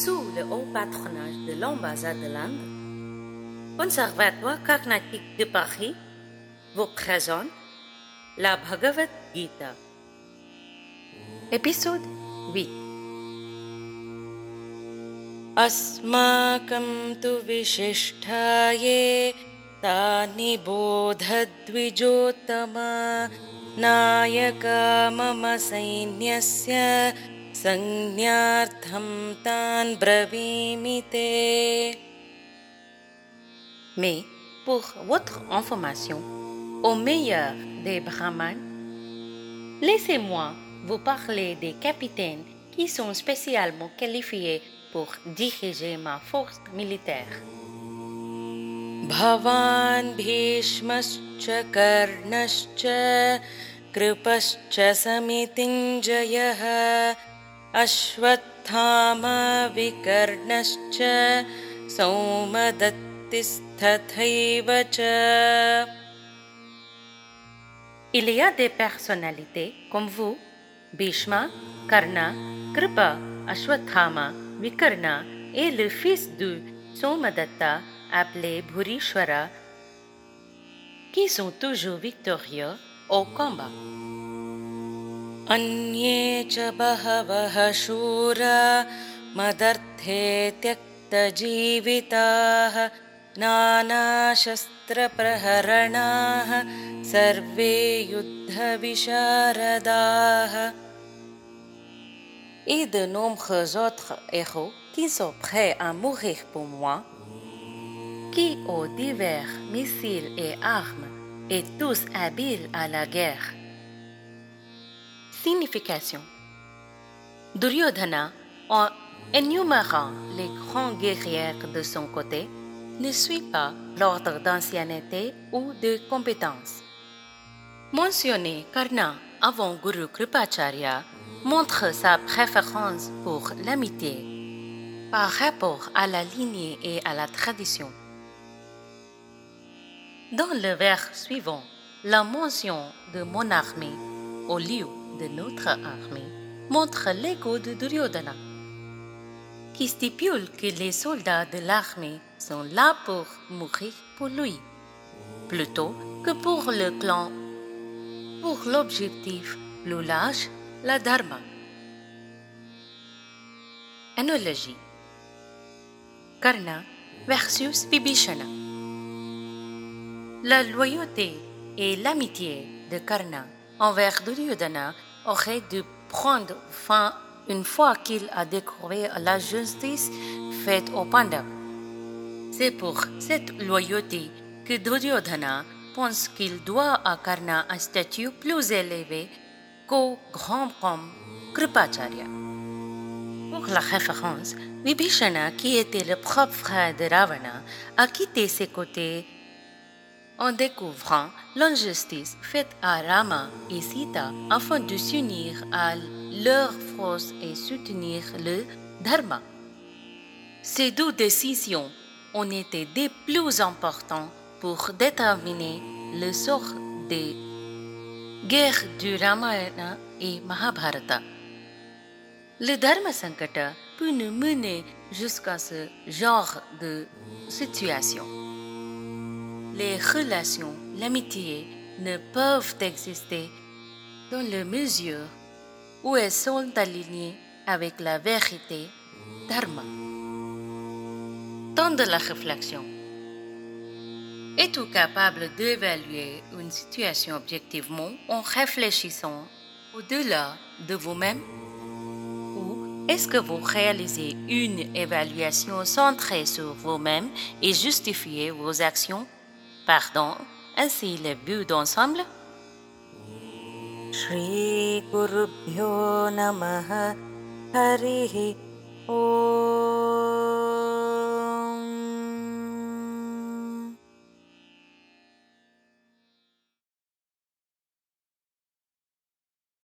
sous le haut patronage de l'ambassade de l'Inde, Conservatoire Carnatique de Paris vous présente la Bhagavad Gita. Épisode 8 अस्माकं तु विशिष्टाये तानि बोधद्विजोत्तम नायका मम सैन्यस्य संज्ञार्थं तान् ब्रवीमि ते Mais pour votre information, au meilleur des brahmanes, laissez-moi vous parler des capitaines qui sont spécialement qualifiés pour diriger ma force militaire. भवान् भीष्मश्च कर्णश्च कृपश्च समितिञ्जयः अश्वत्थामविकर्णश्च सौमदत्तिस्तथैव च Il y a des personnalités comme vous, Bhishma, Karna, Kripa, Ashwatthama, Vikarna et le fils de Somadatta appelé Bhurishwara qui sont toujours victorieux au combat. अन्ये च बहवः शूरा मदर्थे त्यक्तजीविताः नानाशस्त्रप्रहरणाः सर्वे युद्धविशारदाः Et de nombreux autres héros qui sont prêts à mourir pour moi, qui ont divers missiles et armes, et tous habiles à la guerre. Signification Duryodhana, en énumérant les grands guerriers de son côté, ne suit pas l'ordre d'ancienneté ou de compétence. Mentionner Karna avant Guru Kripacharya montre sa préférence pour l'amitié par rapport à la lignée et à la tradition. Dans le vers suivant, la mention de mon armée au lieu de notre armée montre l'ego de Duryodhana, qui stipule que les soldats de l'armée sont là pour mourir pour lui, plutôt que pour le clan, pour l'objectif plus large, la dharma. Analogie Karna versus Vibhishana. La loyauté et l'amitié de Karna envers Duryodhana auraient dû prendre fin une fois qu'il a découvert la justice faite aux Pandavas. C'est pour cette loyauté que Duryodhana pense qu'il doit à Karna un statut plus élevé qu'au grand homme Kripacharya. Pour la référence, Vibhishana, qui était le propre frère de Ravana, a quitté ses côtés en découvrant l'injustice faite à Rama et Sita afin de s'unir à leur force et soutenir le Dharma. Ces deux décisions ont été des plus importantes pour déterminer le sort des guerres du Ramayana et Mahabharata. Le Dharma Sankata peut nous mener jusqu'à ce genre de situation. Les relations, l'amitié ne peuvent exister dans la mesure où elles sont alignées avec la vérité Dharma. Temps de la réflexion. Es-tu capable d'évaluer une situation objectivement en réfléchissant au-delà de vous-même? Ou est-ce que vous réalisez une évaluation centrée sur vous-même et justifiez vos actions? pardon. Ainsi le but d'ensemble. Shri Gurubhyo Namaha Harihi Om.